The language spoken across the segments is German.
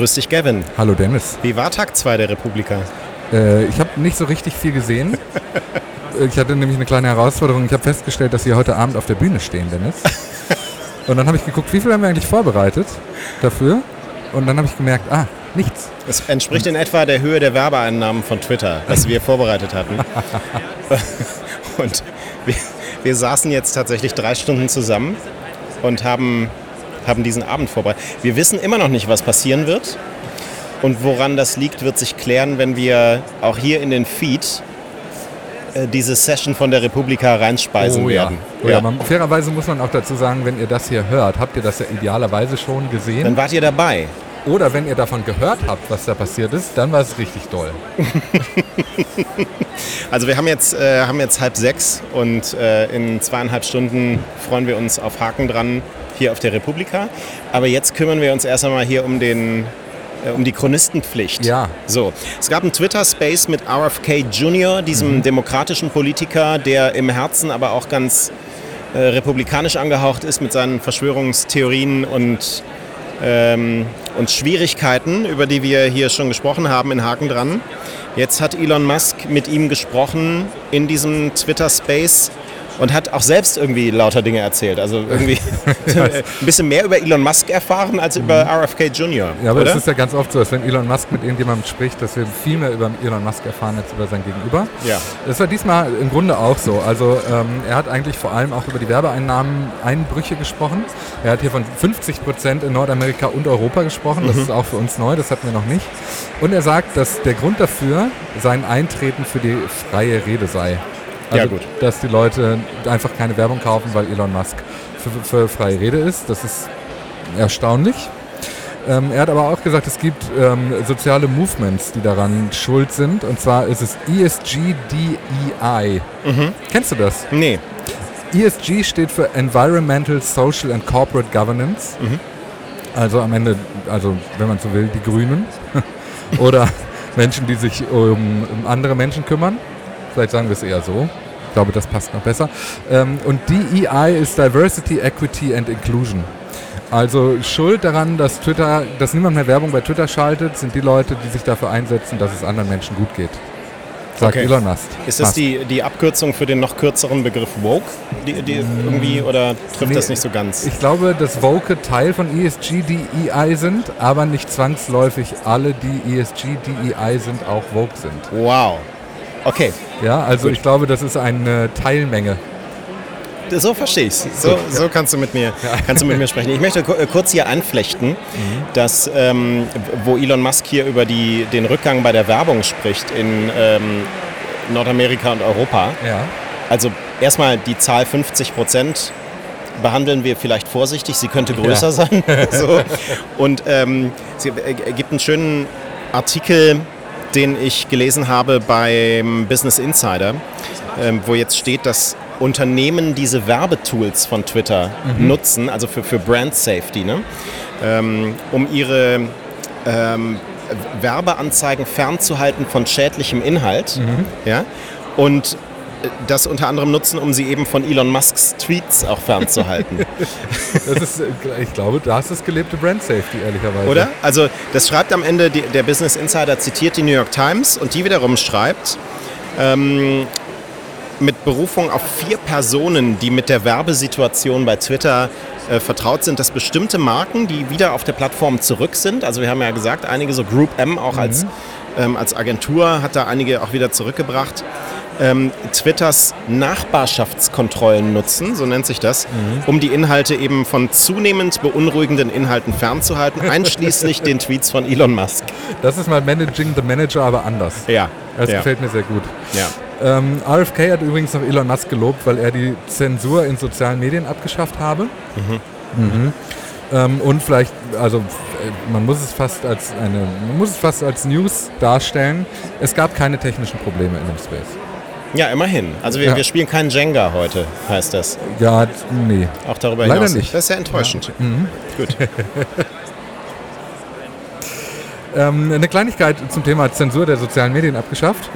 Grüß dich, Gavin. Hallo Dennis. Wie war Tag 2 der Republika? Äh, ich habe nicht so richtig viel gesehen. ich hatte nämlich eine kleine Herausforderung. Ich habe festgestellt, dass Sie heute Abend auf der Bühne stehen, Dennis. Und dann habe ich geguckt, wie viel haben wir eigentlich vorbereitet dafür? Und dann habe ich gemerkt, ah, nichts. Das entspricht in etwa der Höhe der Werbeeinnahmen von Twitter, was wir vorbereitet hatten. Und wir, wir saßen jetzt tatsächlich drei Stunden zusammen und haben, haben diesen Abend vorbereitet. Wir wissen immer noch nicht, was passieren wird. Und woran das liegt, wird sich klären, wenn wir auch hier in den Feed äh, diese Session von der Republika reinspeisen Oh ja. werden. Oh ja. Man, fairerweise muss man auch dazu sagen, wenn ihr das hier hört, habt ihr das ja idealerweise schon gesehen. Dann wart ihr dabei. Oder wenn ihr davon gehört habt, was da passiert ist, dann war es richtig doll. Also wir haben jetzt, äh, haben jetzt halb sechs und äh, in zweieinhalb Stunden freuen wir uns auf Haken dran hier auf der Republika. Aber jetzt kümmern wir uns erst einmal hier um den äh, um die Chronistenpflicht. Ja. So, es gab einen Twitter-Space mit RFK Jr., diesem demokratischen Politiker, der im Herzen aber auch ganz äh, republikanisch angehaucht ist mit seinen Verschwörungstheorien und, ähm, und Schwierigkeiten, über die wir hier schon gesprochen haben in Haken dran. Jetzt hat Elon Musk mit ihm gesprochen in diesem Twitter-Space und hat auch selbst irgendwie lauter Dinge erzählt. Also irgendwie ein bisschen mehr über Elon Musk erfahren als über RFK Jr. Ja, aber oder? es ist ja ganz oft so, dass wenn Elon Musk mit irgendjemandem spricht, dass wir viel mehr über Elon Musk erfahren als über sein Gegenüber. Ja. Das war diesmal im Grunde auch so. Also ähm, er hat eigentlich vor allem auch über die Werbeeinnahmen Einbrüche gesprochen. Er hat hier von 50 Prozent in Nordamerika und Europa gesprochen. Mhm. Das ist auch für uns neu, das hatten wir noch nicht. Und er sagt, dass der Grund dafür sein Eintreten für die freie Rede sei. Also, Ja, gut. dass die Leute einfach keine Werbung kaufen, weil Elon Musk für, für freie Rede ist. Das ist erstaunlich. Ähm, er hat aber auch gesagt, es gibt ähm, soziale Movements, die daran schuld sind. Und zwar ist es ESGDEI. Kennst du das? Nee. ESG steht für Environmental, Social and Corporate Governance. Also am Ende, also wenn man so will, die Grünen. Oder Menschen, die sich um andere Menschen kümmern. Vielleicht sagen wir es eher so. Ich glaube, das passt noch besser. Ähm, und DEI ist Diversity, Equity and Inclusion. Also schuld daran, dass Twitter, dass niemand mehr Werbung bei Twitter schaltet, sind die Leute, die sich dafür einsetzen, dass es anderen Menschen gut geht. Sagt Okay. Elon Musk. Ist das die, die Abkürzung für den noch kürzeren Begriff Woke? Die, die irgendwie oder trifft Nee, das nicht so ganz? Ich glaube, dass Woke Teil von E ESG DEI sind, aber nicht zwangsläufig alle, die E ESG DEI sind, auch Woke sind. Wow. Okay, Ja, also Gut. ich glaube, das ist eine Teilmenge. so verstehe ich So, so kannst, du mit mir, kannst du mit mir sprechen. Ich möchte äh, kurz hier anflechten, dass ähm, wo Elon Musk hier über die, den Rückgang bei der Werbung spricht in ähm, Nordamerika und Europa. Ja. Also erstmal die Zahl 50 Prozent behandeln wir vielleicht vorsichtig, sie könnte größer Ja. sein. so. Und ähm, sie äh, gibt einen schönen Artikel, den ich gelesen habe beim Business Insider, ähm, wo jetzt steht, dass Unternehmen diese Werbetools von Twitter nutzen, also für, für Brand Safety, ne? ähm, um ihre ähm, Werbeanzeigen fernzuhalten von schädlichem Inhalt. Ja? Und das unter anderem nutzen, um sie eben von Elon Musks Tweets auch fernzuhalten. Das ist, äh, ich glaube, das ist gelebte Brand Safety, ehrlicherweise. Oder? Also das schreibt am Ende, die, der Business Insider zitiert die New York Times und die wiederum schreibt, ähm, mit Berufung auf vier Personen, die mit der Werbesituation bei Twitter äh, vertraut sind, dass bestimmte Marken, die wieder auf der Plattform zurück sind, also wir haben ja gesagt, einige so Group M auch als, ähm, als Agentur hat da einige auch wieder zurückgebracht, ähm, Twitters Nachbarschaftskontrollen nutzen, so nennt sich das, um die Inhalte eben von zunehmend beunruhigenden Inhalten fernzuhalten, einschließlich den Tweets von Elon Musk. Das ist mal Managing the Manager, aber anders. Ja, Das ja, gefällt mir sehr gut. ja. Ähm, RFK hat übrigens noch Elon Musk gelobt, weil er die Zensur in sozialen Medien abgeschafft habe. Mhm. Ähm, und vielleicht, also äh, man muss es fast als eine, man muss es fast als News darstellen. Es gab keine technischen Probleme in dem Space. Ja, immerhin. Also wir, Ja. wir spielen keinen Jenga heute, heißt das. Ja, nee. Auch darüber Leider hinaus. nicht. Das ist ja enttäuschend. Gut. Ähm, eine Kleinigkeit zum Thema Zensur der sozialen Medien abgeschafft.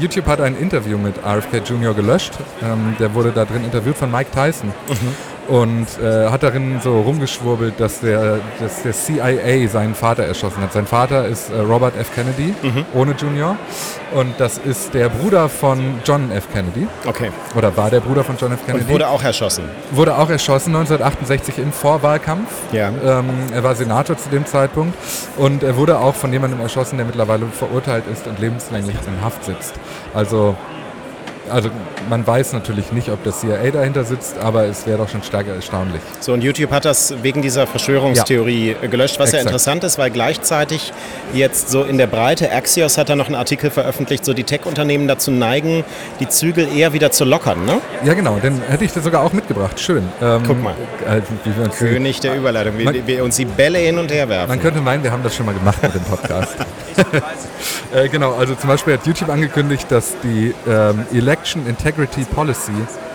YouTube hat ein Interview mit RFK Jr. gelöscht. Ähm, der wurde da drin interviewt von Mike Tyson. Und äh, hat darin so rumgeschwurbelt, dass der, dass der CIA seinen Vater erschossen hat. Sein Vater ist äh, Robert F. Kennedy, Mhm. ohne Junior. Und das ist der Bruder von John F. Kennedy. Okay. Oder war der Bruder von John F. Kennedy. Und wurde auch erschossen. Wurde auch erschossen 1968 im Vorwahlkampf. Ja. Ähm, er war Senator zu dem Zeitpunkt und er wurde auch von jemandem erschossen, der mittlerweile verurteilt ist und lebenslänglich in Haft sitzt. Also, also man weiß natürlich nicht, ob das CIA dahinter sitzt, aber es wäre doch schon stark erstaunlich. So, und YouTube hat das wegen dieser Verschwörungstheorie äh, gelöscht, was ja Exakt. interessant ist, weil gleichzeitig jetzt so in der Breite, Axios hat da noch einen Artikel veröffentlicht, so die Tech-Unternehmen dazu neigen, die Zügel eher wieder zu lockern, ne? Ja genau, den hätte ich dir sogar auch mitgebracht. Schön. Ähm, Guck mal. Äh, König der Überleitung, wie, Man- wir uns die Bälle hin und her werfen. Man könnte meinen, wir haben das schon mal gemacht mit dem Podcast. äh, genau, also zum Beispiel hat YouTube angekündigt, dass die ähm, Election Integrity Policy,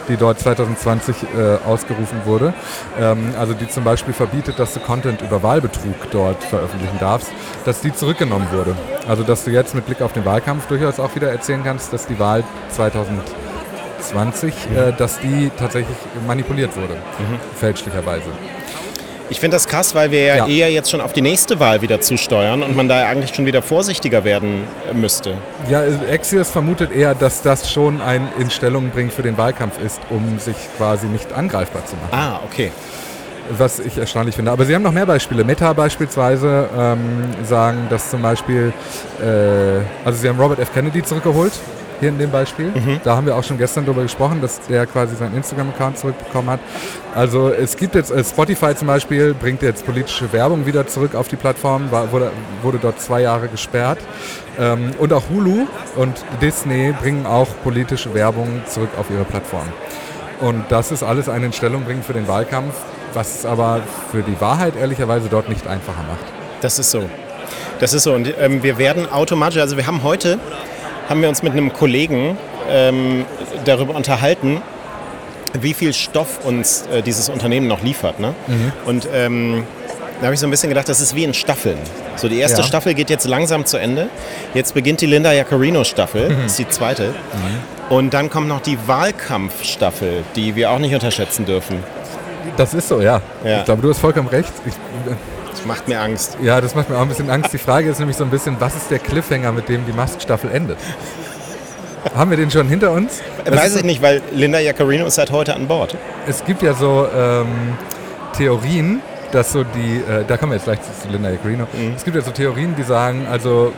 die dort 2020 äh, ausgerufen wurde, ähm, also die zum Beispiel verbietet, dass du Content über Wahlbetrug dort veröffentlichen darfst, dass die zurückgenommen wurde. Also dass du jetzt mit Blick auf den Wahlkampf durchaus auch wieder erzählen kannst, dass die Wahl 2020, äh, dass die tatsächlich manipuliert wurde, fälschlicherweise. Ich finde das krass, weil wir ja, Ja. eher jetzt schon auf die nächste Wahl wieder zusteuern und man da eigentlich schon wieder vorsichtiger werden äh, müsste. Ja, Axios vermutet eher, dass das schon ein in Stellung bringen für den Wahlkampf ist, um sich quasi nicht angreifbar zu machen. Ah, okay. Was ich erstaunlich finde. Aber Sie haben noch mehr Beispiele. Meta beispielsweise ähm, sagen, dass zum Beispiel, äh, also Sie haben Robert F. Kennedy zurückgeholt, hier in dem Beispiel. Da haben wir auch schon gestern darüber gesprochen, dass der quasi seinen Instagram-Account zurückbekommen hat. Also es gibt jetzt, äh, Spotify zum Beispiel bringt jetzt politische Werbung wieder zurück auf die Plattform, war, wurde, wurde dort zwei Jahre gesperrt. Ähm, und auch Hulu und Disney bringen auch politische Werbung zurück auf ihre Plattform. Und das ist alles eine Stellung bringen für den Wahlkampf, was es aber für die Wahrheit ehrlicherweise dort nicht einfacher macht. Das ist so. Das ist so. Und ähm, wir werden automatisch, also wir haben heute, haben wir uns mit einem Kollegen ähm, darüber unterhalten, wie viel Stoff uns äh, dieses Unternehmen noch liefert. Ne? Und ähm, da habe ich so ein bisschen gedacht, das ist wie in Staffeln. So die erste Ja. Staffel geht jetzt langsam zu Ende. Jetzt beginnt die Linda Jaccarino Staffel, das ist die zweite. Und dann kommt noch die Wahlkampfstaffel, die wir auch nicht unterschätzen dürfen. Das ist so, ja. Ja. Ich glaube, du hast vollkommen recht. Ich, Das macht mir Angst. ja, das macht mir auch ein bisschen Angst. Die Frage ist nämlich so ein bisschen, was ist der Cliffhanger, mit dem die Mask-Staffel endet? Haben wir den schon hinter uns? Das Weiß ich nicht, weil Linda Jaccarino ist seit heute an Bord. Es gibt ja so ähm, Theorien, dass so die, äh, da kommen wir jetzt gleich zu Linda Jaccarino. Es gibt ja so Theorien, die sagen, also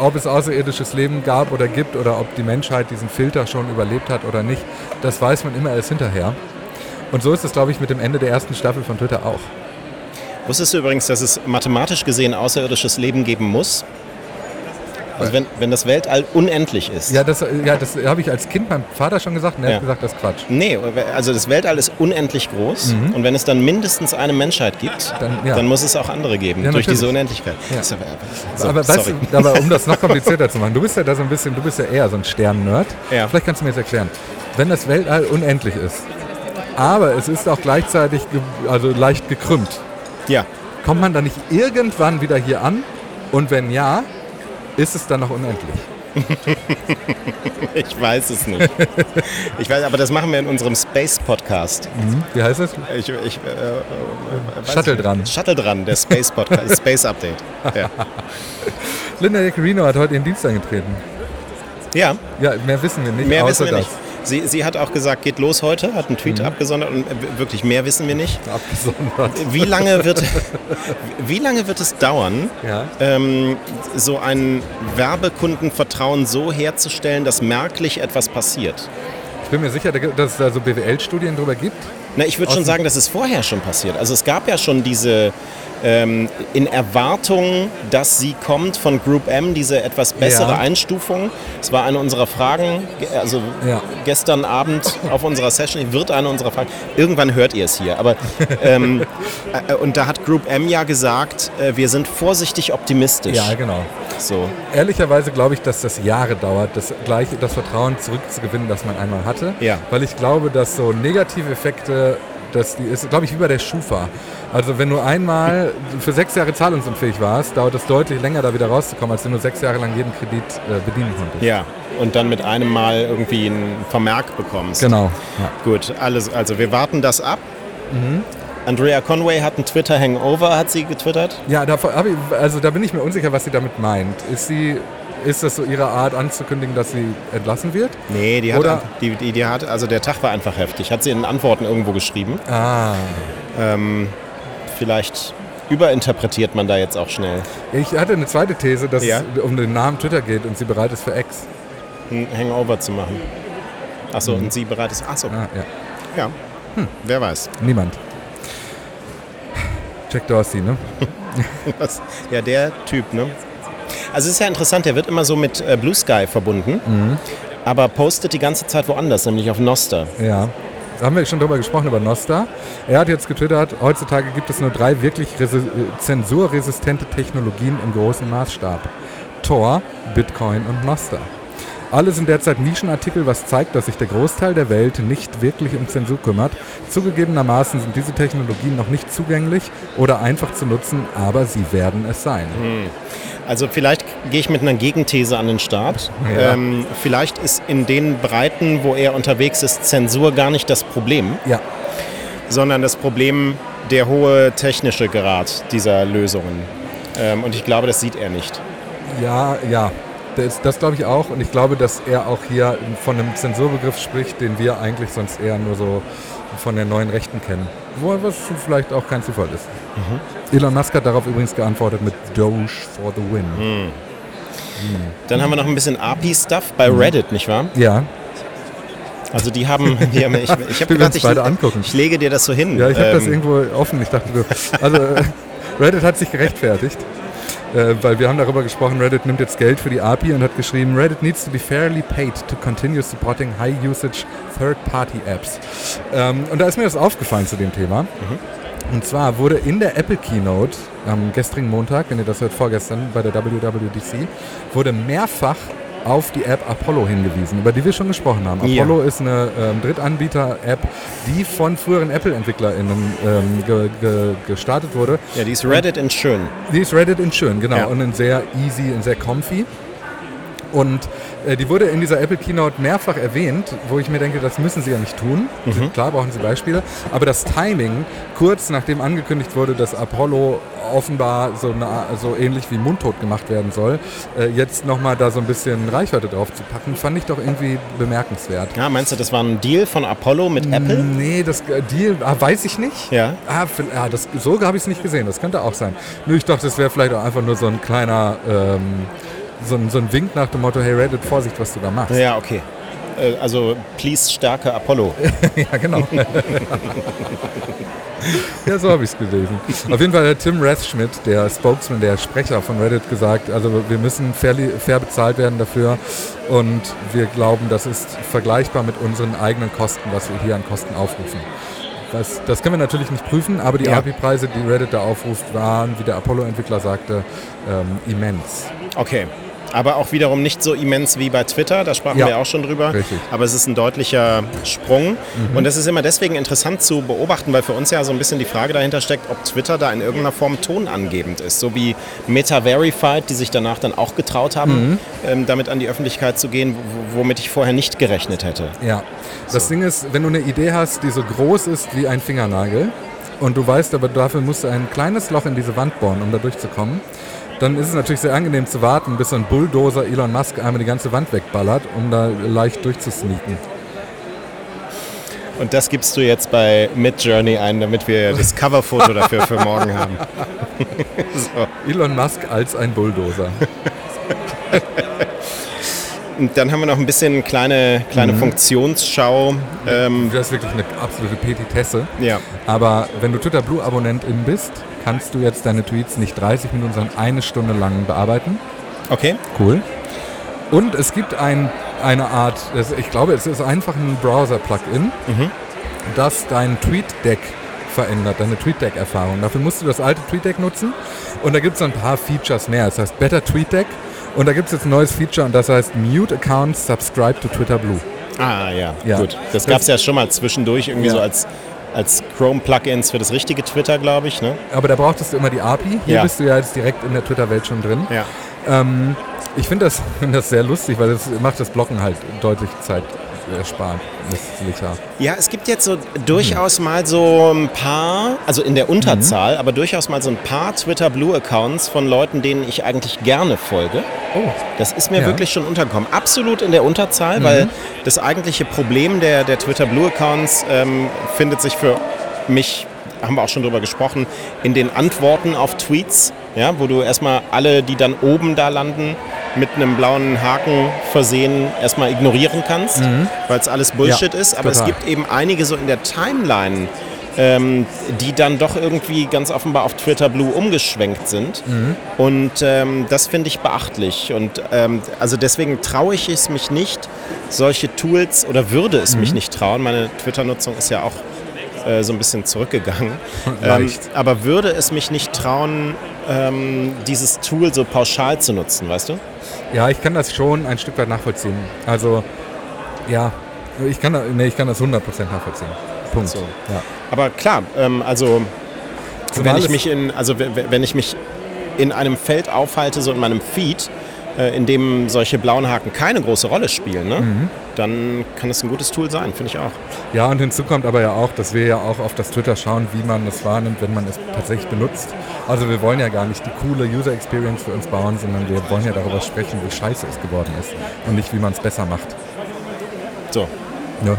ob es außerirdisches Leben gab oder gibt oder ob die Menschheit diesen Filter schon überlebt hat oder nicht, das weiß man immer erst hinterher. Und so ist es, glaube ich, mit dem Ende der ersten Staffel von Twitter auch. Wusstest du übrigens, dass es mathematisch gesehen außerirdisches Leben geben muss? Also wenn, wenn das Weltall unendlich ist. Ja, das, ja, das habe ich als Kind meinem Vater schon gesagt und er Ja. hat gesagt, das ist Quatsch. Nee, also das Weltall ist unendlich groß und wenn es dann mindestens eine Menschheit gibt, Dann- dann, ja. muss es auch andere geben Ja, durch diese. Unendlichkeit. Aber- so, aber, weißt du, aber um das noch komplizierter zu machen, du bist ja da so ein bisschen, du bist ja eher so ein Stern-Nerd. Vielleicht kannst du mir jetzt erklären, wenn das Weltall unendlich ist, aber es ist auch gleichzeitig also leicht gekrümmt, Ja, kommt man dann nicht irgendwann wieder hier an? Und wenn ja, ist es dann noch unendlich? ich weiß es nicht. ich weiß, aber das machen wir in unserem Space-Podcast. Wie heißt es? Ich, ich, äh, äh, Shuttle ich nicht. dran. Shuttle dran, der Space-Podcast, Space-Update. Ja. Linda Jaccarino hat heute ihren Dienst angetreten. ja, Ja, mehr wissen wir nicht, Mehr außer wissen wir das. nicht. Sie, sie hat auch gesagt, geht los heute, hat einen Tweet abgesondert und äh, wirklich mehr wissen wir nicht. Abgesondert. Wie lange wird, wie lange wird es dauern, Ja. ähm, so ein Werbekundenvertrauen so herzustellen, dass merklich etwas passiert? Ich bin mir sicher, dass es da so BWL-Studien drüber gibt. Na, ich würde schon sagen, dass es vorher schon passiert. Also es gab ja schon diese ähm, in Erwartung, dass sie kommt von Group M, diese etwas bessere Ja. Einstufung. Das war eine unserer Fragen, ge- also Ja. gestern Abend auf unserer Session, wird eine unserer Fragen. Irgendwann hört ihr es hier. Aber ähm, äh, und da hat Group M ja gesagt, äh, wir sind vorsichtig optimistisch. Ja, genau. So. Ehrlicherweise glaube ich, dass das Jahre dauert, das, gleiche, das Vertrauen zurückzugewinnen, das man einmal hatte. Ja. Weil ich glaube, dass so negative Effekte, die ist, glaube ich, wie bei der Schufa. Also wenn du einmal für sechs Jahre zahlungsunfähig warst, dauert es deutlich länger, da wieder rauszukommen, als wenn du sechs Jahre lang jeden Kredit äh, bedienen konntest. Ja. Und dann mit einem Mal irgendwie einen Vermerk bekommst. Genau. Ja. Gut, alles, also wir warten das ab. Andrea Conway hat einen Twitter-Hangover, hat sie getwittert. Ja, da, ich, also da bin ich mir unsicher, was sie damit meint. Ist, sie, ist das so ihre Art anzukündigen, dass sie entlassen wird? Nee, die hat, Oder- die, die, die hat, also der Tag war einfach heftig. Hat sie in Antworten irgendwo geschrieben. Ah. Ähm, vielleicht überinterpretiert man da jetzt auch schnell. Ich hatte eine zweite These, dass Ja. es um den Namen Twitter geht und sie bereit ist für X. Ein Hangover zu machen. Achso, und sie bereit ist. Achso, Ah, ja. ja. Wer weiß. Niemand. Jack Dorsey, ne? Was? Ja, der Typ, ne? Also es ist ja interessant, der wird immer so mit äh, Blue Sky verbunden, aber postet die ganze Zeit woanders, nämlich auf Noster. Ja. Haben wir schon drüber gesprochen, über Nosta. Er hat jetzt getwittert, heutzutage gibt es nur drei wirklich resi- zensurresistente Technologien im großen Maßstab. Tor, Bitcoin und Nosta. Alle sind derzeit Nischenartikel, was zeigt, dass sich der Großteil der Welt nicht wirklich um Zensur kümmert. Zugegebenermaßen sind diese Technologien noch nicht zugänglich oder einfach zu nutzen, aber sie werden es sein. Also vielleicht gehe ich mit einer Gegenthese an den Start. Ja. Ähm, vielleicht ist in den Breiten, wo er unterwegs ist, Zensur gar nicht das Problem, Ja, sondern das Problem der hohe technische Grad dieser Lösungen. Ähm, und ich glaube, das sieht er nicht. Ja, ja. Das, das glaube ich auch. Und ich glaube, dass er auch hier von einem Zensurbegriff spricht, den wir eigentlich sonst eher nur so von der neuen Rechten kennen. Wo, was vielleicht auch kein Zufall ist. Elon Musk hat darauf übrigens geantwortet mit Doge for the win. Dann haben wir noch ein bisschen API-Stuff bei Reddit, nicht wahr? Ja, Also die haben, die haben ich, ich habe gedacht, ich, ich lege dir das so hin. ja ich habe das Ähm, irgendwo offen. Ich dachte, also äh, Reddit hat sich gerechtfertigt. Äh, weil wir haben darüber gesprochen, Reddit nimmt jetzt Geld für die API und hat geschrieben, Reddit needs to be fairly paid to continue supporting high-usage third-party apps. Ähm, und da ist mir das aufgefallen zu dem Thema. Und zwar wurde in der Apple Keynote am gestrigen Montag, wenn ihr das hört, vorgestern bei der WWDC, wurde mehrfach auf die App Apollo hingewiesen, über die wir schon gesprochen haben. Ja. Apollo ist eine ähm, Drittanbieter-App, die von früheren Apple-EntwicklerInnen ähm, ge ge gestartet wurde. ja, die ist Reddit in schön. Die ist Reddit in schön, genau. Ja. Und in sehr easy und sehr comfy. Und die wurde in dieser Apple Keynote mehrfach erwähnt, wo ich mir denke, das müssen sie ja nicht tun. Klar brauchen sie Beispiele. Aber das Timing, kurz nachdem angekündigt wurde, dass Apollo offenbar so, eine, so ähnlich wie mundtot gemacht werden soll, äh, jetzt nochmal da so ein bisschen Reichweite drauf zu packen, fand ich doch irgendwie bemerkenswert. Ja, meinst du, das war ein Deal von Apollo mit Apple? Nee, das äh, Deal ah, weiß ich nicht. Ja. Ah, ja, das, so habe ich es nicht gesehen. Das könnte auch sein. Nur ich dachte, das wäre vielleicht auch einfach nur so ein kleiner, ähm, so, ein, so ein Wink nach dem Motto, hey Reddit, Vorsicht, was du da machst. Ja, okay. Äh, Also, please stärke Apollo. Ja, genau. ja, so habe ich es gelesen. Auf jeden Fall hat Tim Rathschmidt, der Spokesman, der Sprecher von Reddit, gesagt, also wir müssen fairly, fair bezahlt werden dafür und wir glauben, das ist vergleichbar mit unseren eigenen Kosten, was wir hier an Kosten aufrufen. Das, das können wir natürlich nicht prüfen, aber die Ja. API-Preise, die Reddit da aufruft, waren, wie der Apollo-Entwickler sagte, ähm, immens. Okay. Aber auch wiederum nicht so immens wie bei Twitter, da sprachen Ja. wir auch schon drüber. Richtig. Aber es ist ein deutlicher Sprung. Und das ist immer deswegen interessant zu beobachten, weil für uns ja so ein bisschen die Frage dahinter steckt, ob Twitter da in irgendeiner Form tonangebend ist. So wie Meta Verified, die sich danach dann auch getraut haben, ähm, damit an die Öffentlichkeit zu gehen, womit ich vorher nicht gerechnet hätte. Ja. Das Ding ist, wenn du eine Idee hast, die so groß ist wie ein Fingernagel und du weißt aber, dafür musst du ein kleines Loch in diese Wand bohren, um da durchzukommen, dann ist es natürlich sehr angenehm zu warten, bis so ein Bulldozer Elon Musk einmal die ganze Wand wegballert, um da leicht durchzusneaken. Und das gibst du jetzt bei Midjourney ein, damit wir das Coverfoto dafür für morgen haben. so. Elon Musk als ein Bulldozer. Und dann haben wir noch ein bisschen kleine, kleine Funktionsschau. Ähm, Das ist wirklich eine absolute Petitesse. ja. Aber wenn du Twitter Blue Abonnentin bist, kannst du jetzt deine Tweets nicht 30 Minuten, sondern eine Stunde lang bearbeiten. Okay. Cool. Und es gibt ein, eine Art, das, ich glaube, es ist einfach ein Browser-Plugin, das dein TweetDeck verändert, deine TweetDeck-Erfahrung. Dafür musst du das alte TweetDeck nutzen und da gibt es ein paar Features mehr. Das heißt Better TweetDeck und da gibt es jetzt ein neues Feature und das heißt Mute Accounts Subscribe to Twitter Blue. Ah, ja, Ja. gut. Das gab es ja schon mal zwischendurch irgendwie Ja. so als, als Chrome-Plugins für das richtige Twitter, glaube ich. Ne? Aber da brauchtest du immer die API. Hier Ja. bist du ja jetzt direkt in der Twitter-Welt schon drin. Ja. Ähm, ich finde das, find das sehr lustig, weil das macht das Blocken halt deutlich Zeit, erspart. Das ist klar. Ja, es gibt jetzt so durchaus mal so ein paar, also in der Unterzahl, aber durchaus mal so ein paar Twitter Blue Accounts von Leuten, denen ich eigentlich gerne folge. Oh. Das ist mir Ja. wirklich schon untergekommen. Absolut in der Unterzahl, weil das eigentliche Problem der, der Twitter Blue Accounts ähm, findet sich für mich, haben wir auch schon drüber gesprochen, in den Antworten auf Tweets, ja, wo du erstmal alle, die dann oben da landen, mit einem blauen Haken versehen, erstmal ignorieren kannst, weil es alles Bullshit Ja, ist. Aber es total. gibt eben einige so in der Timeline, ähm, die dann doch irgendwie ganz offenbar auf Twitter Blue umgeschwenkt sind. Und ähm, das finde ich beachtlich. Und ähm, also deswegen traue ich es mich nicht, solche Tools oder würde es mich nicht trauen. Meine Twitter-Nutzung ist ja auch äh, so ein bisschen zurückgegangen. ähm, aber würde es mich nicht trauen, ähm, dieses Tool so pauschal zu nutzen, weißt du? Ja, ich kann das schon ein Stück weit nachvollziehen. Also, ja, ich kann, nee, ich kann das 100% nachvollziehen. Punkt. So. Ja. Aber klar, ähm, also Zumal wenn ich mich in, also wenn ich mich in einem Feld aufhalte, so in meinem Feed, äh, in dem solche blauen Haken keine große Rolle spielen, ne? Mhm. dann kann es ein gutes Tool sein, finde ich auch. Ja, und hinzu kommt aber ja auch, dass wir ja auch auf das Twitter schauen, wie man es wahrnimmt, wenn man es tatsächlich benutzt. Also wir wollen ja gar nicht die coole User Experience für uns bauen, sondern wir wollen ja darüber sprechen, wie scheiße es geworden ist und nicht, wie man es besser macht. So, Ja.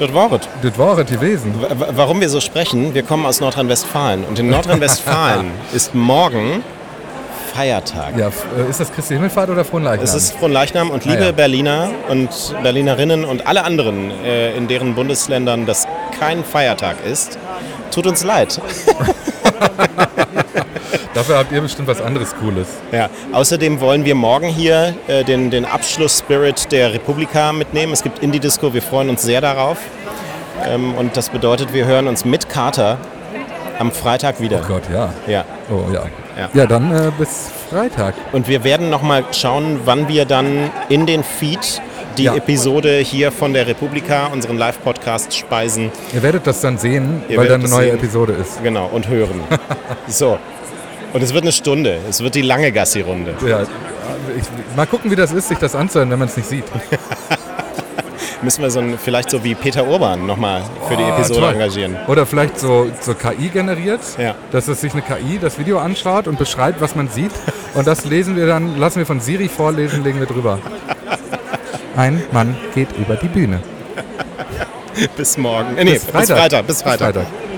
das war es. Das war es gewesen. Warum wir so sprechen, wir kommen aus Nordrhein-Westfalen und in Nordrhein-Westfalen ist morgen Feiertag. Ja, äh, ist das Christi Himmelfahrt oder Frohenleichnam? Es ist Fronleichnam und liebe Ah, ja. Berliner und Berlinerinnen und alle anderen, äh, in deren Bundesländern das kein Feiertag ist, tut uns leid. Dafür habt ihr bestimmt was anderes Cooles. Ja, außerdem wollen wir morgen hier äh, den, den Abschluss-Spirit der Republika mitnehmen. Es gibt Indie-Disco, wir freuen uns sehr darauf. Ähm, und das bedeutet, wir hören uns mit Kater am Freitag wieder. Oh Gott, ja. Ja. Oh ja. Ja. Ja, dann äh, bis Freitag. Und wir werden nochmal schauen, wann wir dann in den Feed die Ja. Episode hier von der Republika, unseren Live-Podcast, speisen. Ihr werdet das dann sehen, Ihr weil dann eine neue sehen. Episode ist. Genau, und hören. so. Und es wird eine Stunde. Es wird die lange Gassi-Runde. Ja, ich, mal gucken, wie das ist, sich das anzuhören, wenn man es nicht sieht. Müssen wir so ein, vielleicht so wie Peter Urban nochmal für die Oh, Episode toll. engagieren. Oder vielleicht so, so KI generiert, Ja. dass es sich eine KI das Video anschaut und beschreibt, was man sieht. Und das lesen wir dann, lassen wir von Siri vorlesen, legen wir drüber. Ein Mann geht über die Bühne. Bis morgen. Äh, nee, bis Freitag. Bis Freitag. Freitag.